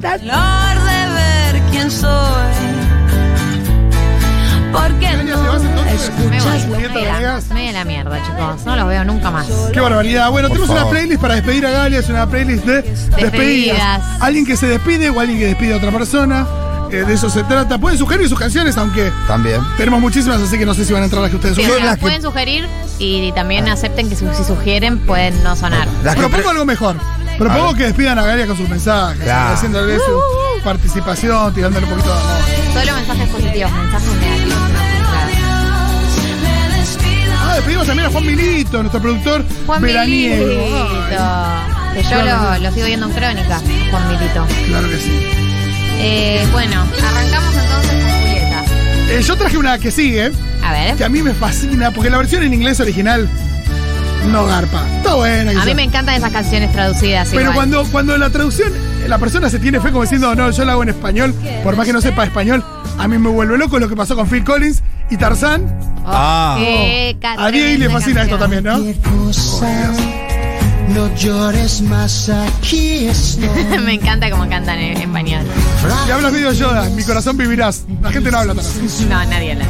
Flor de ver quién soy. Porque Eugenia, ¿te vas entonces? Me voy. Me la mierda, chicos. No los veo nunca más. Qué barbaridad. Bueno, Por tenemos una favor. playlist para despedir a Galia, es una playlist de despedidas. Despedidas. Alguien que se despide o alguien que despide a otra persona. Eh, de eso se trata. Pueden sugerir sus canciones, aunque También. tenemos muchísimas, así que no sé si van a entrar las que ustedes Sí, sugieren. las que- pueden sugerir y también acepten que si, si sugieren pueden no sonar. Las Propongo algo mejor. Propongo que despidan a Galia con sus mensajes, Claro. haciéndole su participación, tirándole un poquito de amor. Solo mensajes positivos, mensajes negativos. no. Ah, despedimos también a Juan Milito, nuestro productor Juan veraniego. Milito. Que yo lo sigo viendo en Crónica, Juan Milito. Claro que sí. Eh, bueno, arrancamos entonces con Julieta. Eh, yo traje una que sigue, A ver. que a mí me fascina, porque la versión en inglés original no garpa. Está buena. A mí me encantan esas canciones traducidas. Pero igual. cuando, cuando la traducción, la persona se tiene fe como diciendo, no, yo la hago en español, por más que no sepa español, a mí me vuelve loco lo que pasó con Phil Collins y Tarzán. Oh, Ah. qué ca- A Diego le fascina esto también, ¿no? cosa. No llores más, aquí estoy. me encanta cómo cantan en español. Y hablas medio Yoda, mi corazón vivirás. La gente no habla tan así. No, nadie habla.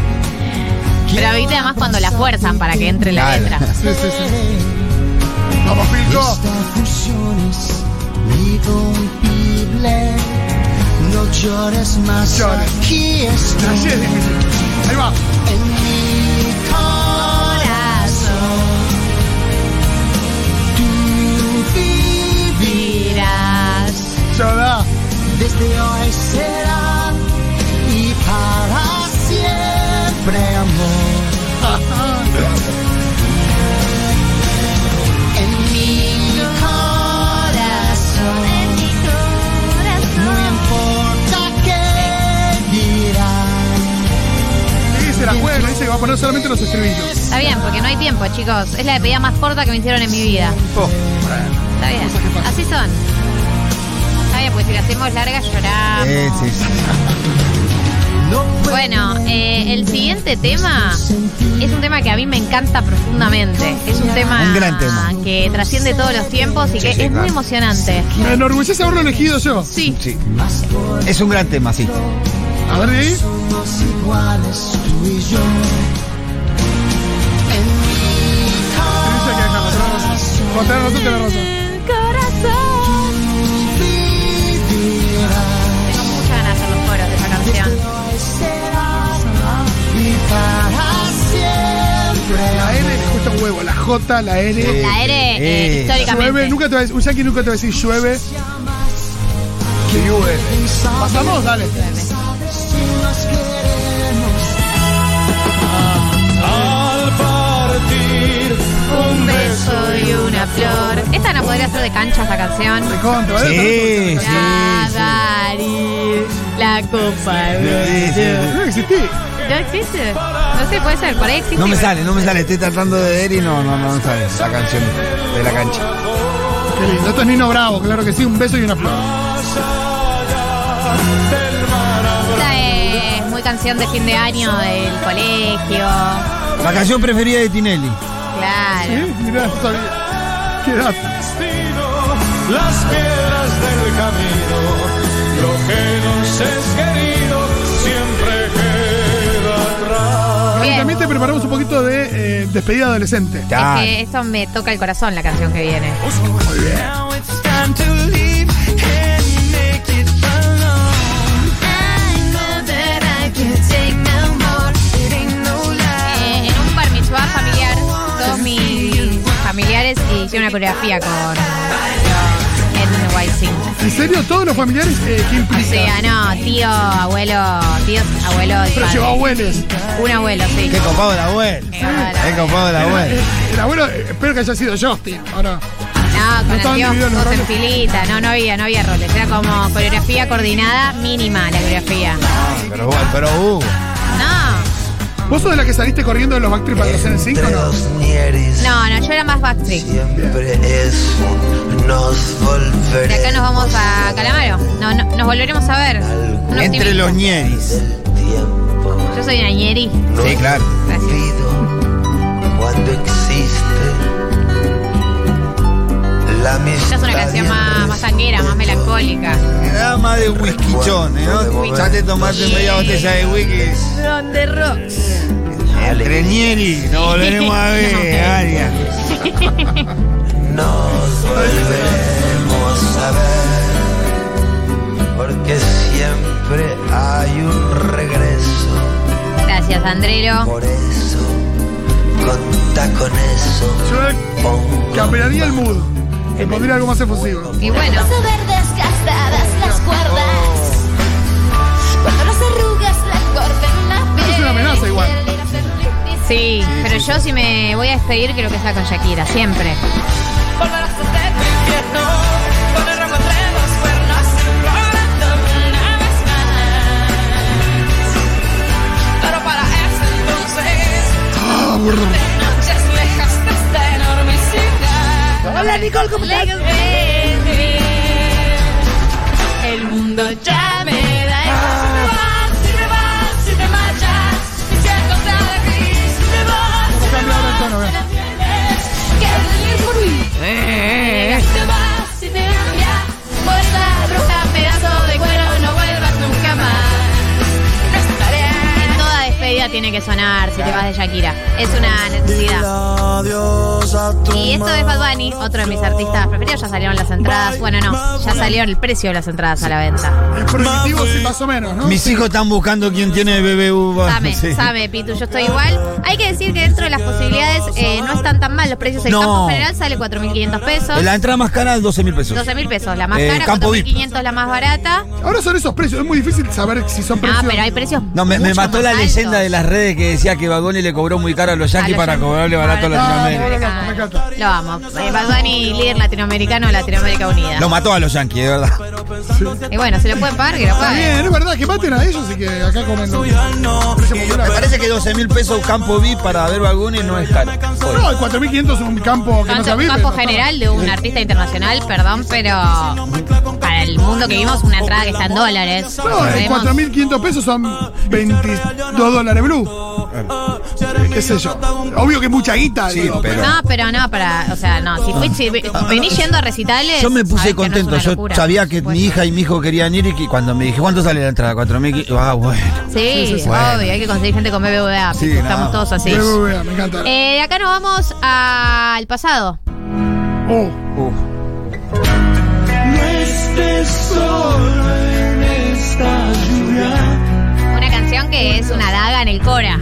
Pero viste además cuando la fuerzan para que entre la Claro. letra. Sí, sí, sí. Vamos, Philco. Esta fusión es irrompible. No llores más, Llores. aquí estoy. Así es difícil. Ahí va. En solamente los estribillos. Está bien, porque no hay tiempo, chicos. Es la despedida más corta que me hicieron en mi vida. Oh, Está bien. Así son. Está bien, pues si la hacemos larga lloramos. eh, sí, sí. Bueno, eh, el siguiente tema es un tema que a mí me encanta profundamente. Es un tema, Un gran tema. que trasciende todos los tiempos y que sí, es muy emocionante. Me enorgullece haberlo elegido yo. Sí. Sí. Es un gran tema, sí. A ver, de Corazón. Tengo muchas ganas de hacer los coros de esa canción. La N le cuesta un huevo, la J, la N. La R, eh, Eh. históricamente. Llueve, nunca te va a decir, un yankee nunca te va a decir llueve. Que llueve. Pasamos, dale. Podría ser de cancha esta canción. Me contra, ¿vale? Sí, sí. Gagarin, la copa. Sí, sí. No existí. ¿No existe? No sé, puede ser, por ahí existe. No me pero- sale, no me sale. Estoy tratando de ver y no, no, no me sale la canción de la cancha. Qué lindo. Esto es Nino Bravo, claro que sí. Un beso y una flor. Esta es muy canción de fin de año del colegio. La canción preferida de Tinelli. Claro. ¿Sí? Mirá, no sabía. Dato. las piedras del camino, lo que nos es querido siempre queda atrás. Bien. también te preparamos un poquito de eh, despedida adolescente. Es que esto me toca el corazón la canción que viene. Now it's una coreografía con NYC. ¿En serio? ¿Todos los familiares eh, qué O implica? sea, no, tío, abuelo, tíos, abuelo y Pero padre. llevó abuelos. Un abuelo, sí. Qué copado el abuelo. Qué copado el Qué copado el abuelo. El abuelo, eh, espero que haya sido Justin. Ahora. No, No con estaban el tío todos en filita. No, no había, no había roles. Era como coreografía coordinada mínima la coreografía. Pero, pero uh, No, ¿Vos sos de la que saliste corriendo de los Backstreet para hacer el 5 o no? no, no, yo era más Backstreet. Siempre eso nos volveremos. De acá nos vamos a Calamaro. No, no, nos volveremos a ver. Entre los ñeris. Yo soy una ñeri. Sí, claro. Cuando existe Esta es una canción más, más sanguera, más melancólica. Me da más de whiskychón, ¿no? Ya te tomaste media botella de whisky. Donde rocks. Trenieri, nos volveremos a ver, Aria. Nos volvemos a ver, porque siempre hay un regreso. Gracias, Andrero. Por eso, conta con eso. Yo cambiaría el mood. Le pondría algo más efusivo. Y bueno, ver desgastadas las cuerdas. Cuando las arrugas la cortan la piel. Es una amenaza igual. sí, pero yo si me voy a despedir creo que sea con Shakira, siempre. Hola, Nicole, ¿cómo estás? El mundo ya me que sonar si te vas de Shakira. Es una necesidad. Adiós a tu Y esto es Bad Bunny, otro de mis artistas preferidos. Ya salieron las entradas. Bueno, no, ya salió el precio de las entradas a la venta. Es prohibitivo, sí, más o menos, ¿no? Mis hijos están buscando quién tiene BBU. Sabe, Sí. sabe, Pitu, yo estoy igual. Hay que decir que dentro de las posibilidades eh, no están tan mal los precios. El No. campo general sale 4.500 pesos. La entrada más cara, 12 mil pesos. 12.000 pesos, la más Eh, cara, campo VIP. 4.500 la más barata. Ahora son esos precios. Es muy difícil saber si son precios. Ah, pero hay precios No, me, mató la altos. leyenda de las redes que decía que Bagoni le cobró muy caro a los yankees para cobrarle barato a Para- Latinoamérica. No, no, no, me encanta. Lo amo. Eh, Bad Bunny, líder latinoamericano de Latinoamérica Unida. Lo mató a los yankees, de verdad. Y bueno, si lo pueden pagar, que lo paguen. bien, es verdad que maten a ellos y que acá comen. Me parece que 12 mil pesos campo VIP para ver Bagoni no es caro. Hoy. No, el 4.500 es un campo que no se un campo general de un artista internacional, perdón, pero para el mundo que vimos, una entrada que está en dólares. No, en Recordemos. 4.500 pesos son 22 dólares blue. ¿Qué sé yo? Obvio que es mucha guita. Sí, digo, pero- No, pero no, para, o sea, no, si, fui, si venís yendo a recitales. Yo me puse no contento. Yo sabía que Pues, mi hija y mi hijo querían ir y cuando me dije, ¿cuánto sale la entrada? 4 mil. Ah, bueno. Sí, sí, sí. obvio, Bueno. hay que conseguir gente con BBVA. Sí, Estamos no. todos así. BBVA, me encanta. Eh, de acá nos vamos al pasado. Oh, Uh. No estés solo en esta lluvia. Que es una daga en el Cora.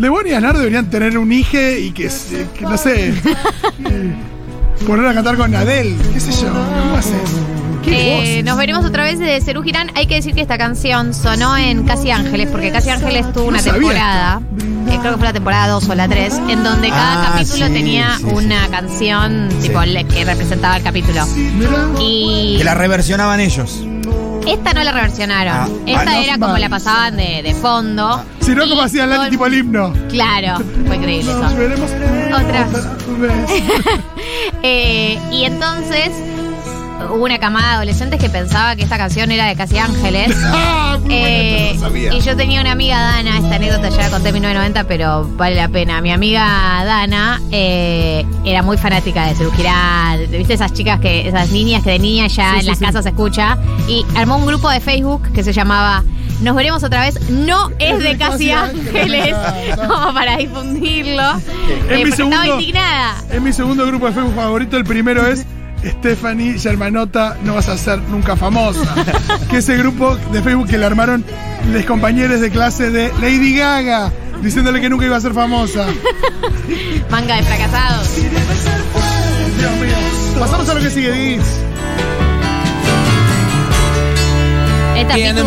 Lebón y Aznar deberían tener un hijo y que, no sé, poner a cantar con Adele, qué sé yo, ¿cómo haces? ¿Qué Eh, nos veremos otra vez de Cerú Girán. Hay que decir que esta canción sonó en Casi Ángeles, porque Casi Ángeles tuvo una No temporada, eh, creo que fue la temporada 2 o la 3, en donde cada Ah, capítulo sí, tenía sí, una canción tipo que representaba el capítulo. Mira, Y Que la reversionaban ellos. Esta no la reversionaron. Ah, esta ah, no, era como la pasaban de, de fondo. si no, como hacían Lali tipo el himno. Claro, fue increíble Nos eso. veremos Otra. vez. Eh, y entonces hubo una camada de adolescentes que pensaba que esta canción era de Casi Ángeles. Ah, muy buena, Eh, no sabía. y yo tenía una amiga Dana, esta anécdota ya la conté en 1990, pero vale la pena. Mi amiga Dana eh, era muy fanática de Cerú Girán, viste esas chicas que, esas niñas que de niña ya Sí, en sí, las sí. casas se escucha, y armó un grupo de Facebook que se llamaba Nos veremos otra vez, no es de Casi Ángeles, como para difundirlo. Eh, mi estaba indignada. Es mi segundo grupo de Facebook favorito. El primero es Stephanie Germanota, no vas a ser nunca famosa. que ese grupo de Facebook que le armaron los compañeros de clase de Lady Gaga, diciéndole que nunca iba a ser famosa. Manga de fracasados. Dios mío. Pasamos a lo que sigue, Diz. Esta Tiene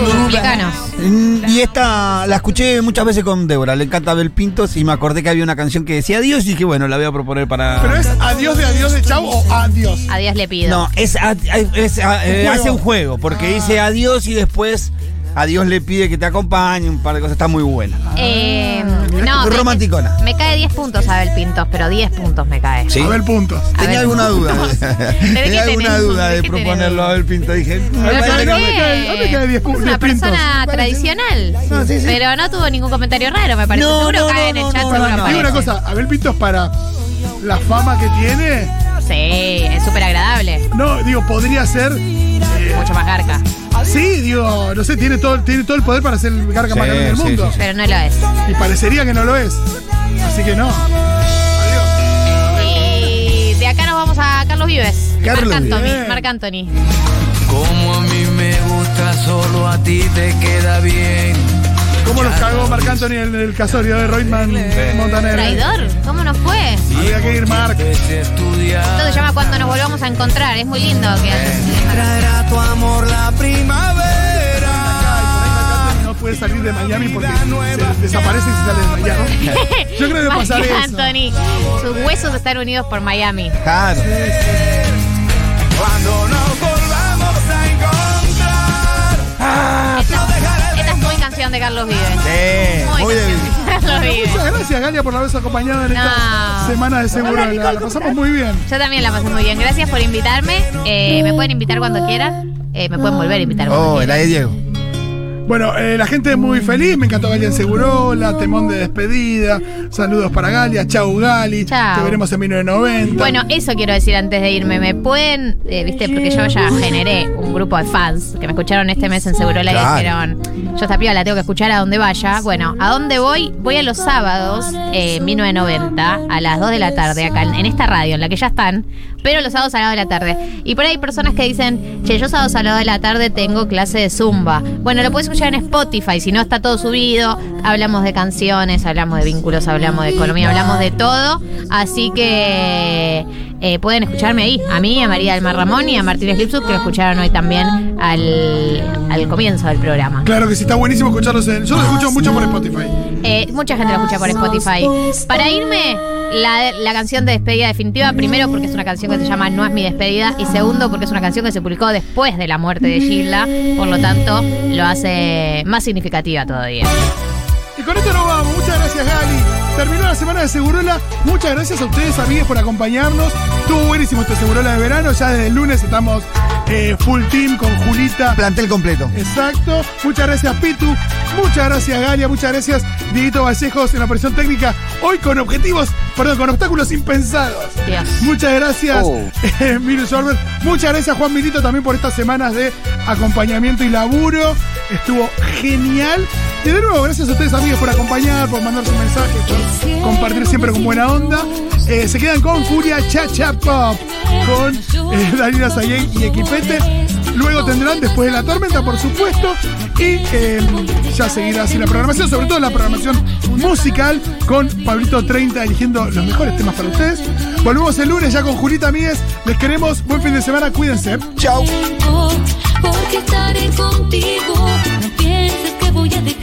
Mm, Y esta la escuché muchas veces con Débora, le encanta Abel Pintos y me acordé que había una canción que decía adiós y dije, bueno, la voy a proponer para... Pero es adiós de adiós de chau o adiós. Adiós le pido. No, es, a- es a- eh, hace un juego, porque dice adiós y después adiós le pide que te acompañe, un par de cosas, está muy buena. Eh, no, Muy me- romanticona. Me, cae 10 puntos Abel Pintos, pero 10 puntos me cae. Sí. Abel puntos. A Tenía alguna duda. Tenía alguna tenés? duda ¿De proponerlo a Abel Pinto. Dije, me ¿Pero parece por que no me- cae- no me cae 10 pu- Es 10 una pintos. persona tradicional. No, sí, sí. Pero no tuvo ningún comentario raro, me parece. No, Seguro no, cae no, en el no, chat. no, seguro no, no. Digo una cosa, Abel Pintos para la fama que tiene, Sí, es súper agradable. no, digo, podría ser. eh, Mucho más garca. sí, digo, no sé, tiene todo, tiene todo el poder para ser el garca más Sí, grande del sí, mundo. sí, sí. Pero no lo es. Y parecería que no lo es. Así que no. Adiós. Y de acá nos vamos a Carlos Vives. Carlos Marc Anthony. Vives. Marc Anthony. Como a mí me gusta, solo a ti te queda bien. ¿Cómo los cagó Marc Anthony en el casorio de Reutemann Montaner? Traidor. ¿Cómo nos fue? Había que ir, Marc. Esto se llama Cuando nos volvamos a encontrar. Es muy lindo que Traerá tu amor la primavera. No puede salir de Miami porque se desaparece y se sale de Miami. Yo creo que Marc pasar eso. Anthony. Sus huesos están unidos por Miami. Claro. Cuando nos volvamos a encontrar. Es muy canción de Carlos Vives. Sí, Muy muy de- canción de Carlos Vives. Muchas gracias, Galia, por habernos acompañado en esta No. semana de seguro. La, la pasamos muy bien. Yo también la pasé muy bien. Gracias por invitarme. Eh, me pueden invitar cuando quieran. Eh, me pueden volver a invitar cuando Oh, quieran. de Diego. Bueno, eh, la gente es muy feliz. Me encantó Galia en Segurola, temón de despedida. Saludos para Galia. Chau, Gali. Chau. Te veremos en 1990. Bueno, eso quiero decir antes de irme. Me pueden, eh, viste, porque yo ya generé un grupo de fans que me escucharon este mes en Segurola y Claro. dijeron, yo esta piba la tengo que escuchar a donde vaya. Bueno, ¿a dónde voy? Voy a los sábados, eh, 1990, a las 2 de la tarde, acá en, en esta radio, en la que ya están, pero los sábados a las 2 de la tarde. Y por ahí hay personas que dicen, che, yo sábados a las 2 de la tarde tengo clase de zumba. Bueno, lo puedes escuchar en Spotify, si no está todo subido. Hablamos de canciones, hablamos de vínculos, hablamos de economía, hablamos de todo. Así que eh, pueden escucharme ahí, a mí, a María del Mar Ramón y a Martínez Lipsut, que lo escucharon hoy también al, al comienzo del programa. Claro que sí, está buenísimo escucharlos. En, yo los escucho mucho por Spotify. Eh, mucha gente lo escucha por Spotify. Para irme, la, canción de despedida definitiva, primero porque es una canción que se llama No es mi despedida y segundo porque es una canción que se publicó después de la muerte de Gilda, por lo tanto lo hace más significativa todavía. Y con esto nos vamos. Muchas gracias, Gali. Terminó la semana de Segurola. Muchas gracias a ustedes, amigues, por acompañarnos. Estuvo buenísimo este Segurola de verano. Ya desde el lunes estamos eh, full team con Julita. Plantel completo. Exacto. Muchas gracias, Pitu. Muchas gracias, Galia. Muchas gracias, Dieguito Vallejos en la operación técnica. Hoy con objetivos, perdón, con obstáculos impensados. Dios. Muchas gracias, Oh. eh, Miru Sorber. Muchas gracias, Juan Milito, también por estas semanas de acompañamiento y laburo. Estuvo genial. Y de nuevo, gracias a ustedes, amigos, por acompañar, por mandar sus mensajes, por compartir siempre con buena onda. Eh, se quedan con Furia Cha Cha Pop, con eh, Daniela y Equipete. Luego tendrán Después de la Tormenta, por supuesto. Y eh, ya seguirá así la programación, sobre todo la programación musical, con Pablito 30 eligiendo los mejores temas para ustedes. Volvemos el lunes ya con Julita Míguez. Les queremos. Buen fin de semana. Cuídense. Chau. Porque estaré contigo. No pienses que voy a dejar.